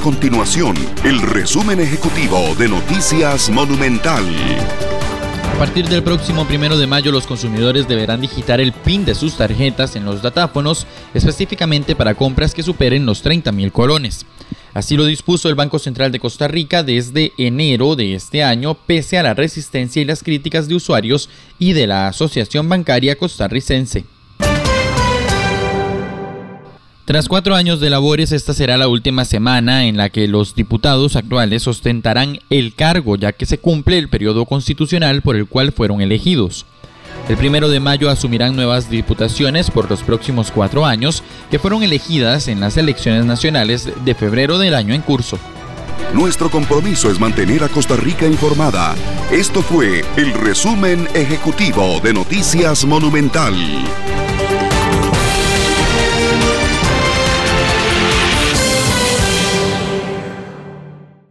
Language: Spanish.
continuación el resumen ejecutivo de Noticias Monumental. A partir del próximo primero de mayo, los consumidores deberán digitar el PIN de sus tarjetas en los datáfonos, específicamente para compras que superen los 30 mil colones. Así lo dispuso el Banco Central de Costa Rica desde enero de este año, pese a la resistencia y las críticas de usuarios y de la Asociación Bancaria Costarricense. Tras cuatro años de labores, esta será la última semana en la que los diputados actuales ostentarán el cargo, ya que se cumple el periodo constitucional por el cual fueron elegidos. El primero de mayo asumirán nuevas diputaciones por los próximos cuatro años, que fueron elegidas en las elecciones nacionales de febrero del año en curso. Nuestro compromiso es mantener a Costa Rica informada. Esto fue el resumen ejecutivo de Noticias Monumental.